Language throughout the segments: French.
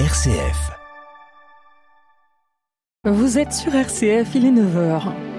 RCF. Vous êtes sur RCF, il est 9h.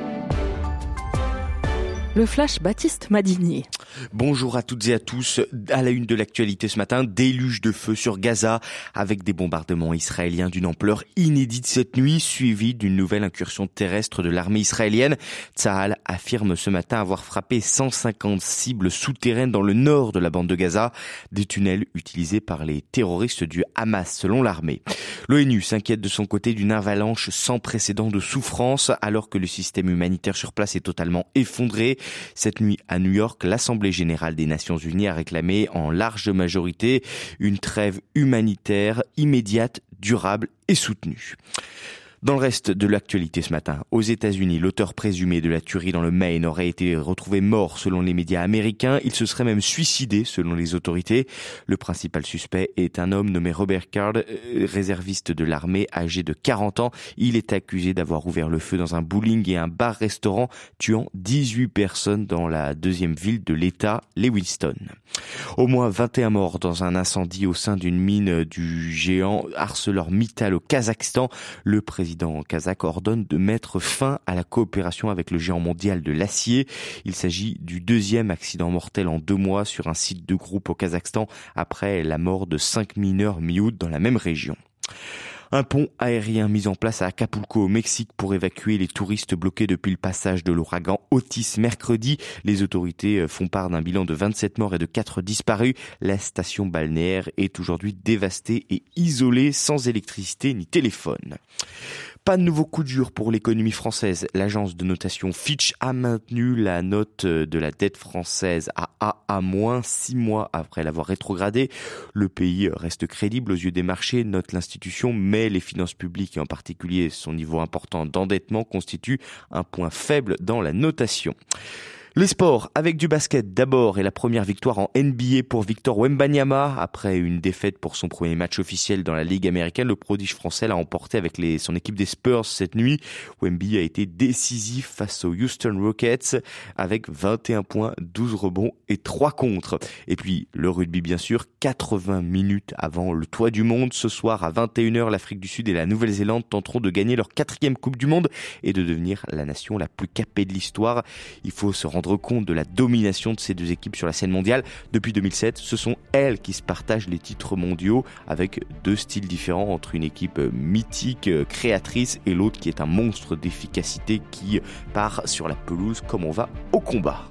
Le flash Baptiste Madinier. Bonjour à toutes et à tous. À la une de l'actualité ce matin, déluge de feu sur Gaza avec des bombardements israéliens d'une ampleur inédite cette nuit, suivi d'une nouvelle incursion terrestre de l'armée israélienne. Tsahal affirme ce matin avoir frappé 150 cibles souterraines dans le nord de la bande de Gaza, des tunnels utilisés par les terroristes du Hamas selon l'armée. L'ONU s'inquiète de son côté d'une avalanche sans précédent de souffrance alors que le système humanitaire sur place est totalement effondré. Cette nuit à New York, l'Assemblée générale des Nations unies a réclamé en large majorité une trêve humanitaire immédiate, durable et soutenue. Dans le reste de l'actualité ce matin, aux États-Unis, l'auteur présumé de la tuerie dans le Maine aurait été retrouvé mort selon les médias américains. Il se serait même suicidé selon les autorités. Le principal suspect est un homme nommé Robert Card, euh, réserviste de l'armée, âgé de 40 ans. Il est accusé d'avoir ouvert le feu dans un bowling et un bar-restaurant, tuant 18 personnes dans la deuxième ville de l'État, Lewiston. Au moins 21 morts dans un incendie au sein d'une mine du géant ArcelorMittal au Kazakhstan. Le président kazakh ordonne de mettre fin à la coopération avec le géant mondial de l'acier. Il s'agit du deuxième accident mortel en deux mois sur un site de groupe au Kazakhstan après la mort de cinq mineurs mi-août dans la même région. Un pont aérien mis en place à Acapulco au Mexique pour évacuer les touristes bloqués depuis le passage de l'ouragan Otis mercredi. Les autorités euh, font part d'un bilan de 27 morts et de 4 disparus. La station balnéaire est aujourd'hui dévastée et isolée sans électricité ni téléphone. Pas de nouveau coup dur pour l'économie française. L'agence de notation Fitch a maintenu la note de la dette française à AA-, six mois après l'avoir rétrogradée. Le pays reste crédible aux yeux des marchés, note l'institution, mais les finances publiques et en particulier son niveau important d'endettement constituent un point faible dans la notation. Les sports avec du basket d'abord et la première victoire en NBA pour Victor Wembanyama après une défaite pour son premier match officiel dans la Ligue américaine. Le prodige français l'a emporté avec son équipe des Spurs cette nuit. Wemby a été décisif face aux Houston Rockets avec 21 points, 12 rebonds et 3 contre. Et puis le rugby bien sûr, 80 minutes avant le toit du monde. Ce soir à 21h, l'Afrique du Sud et la Nouvelle-Zélande tenteront de gagner leur quatrième Coupe du Monde et de devenir la nation la plus capée de l'histoire. Il faut se rendre compte de la domination de ces deux équipes sur la scène mondiale. Depuis 2007, ce sont elles qui se partagent les titres mondiaux avec deux styles différents entre une équipe mythique, créatrice et l'autre qui est un monstre d'efficacité qui part sur la pelouse comme on va au combat.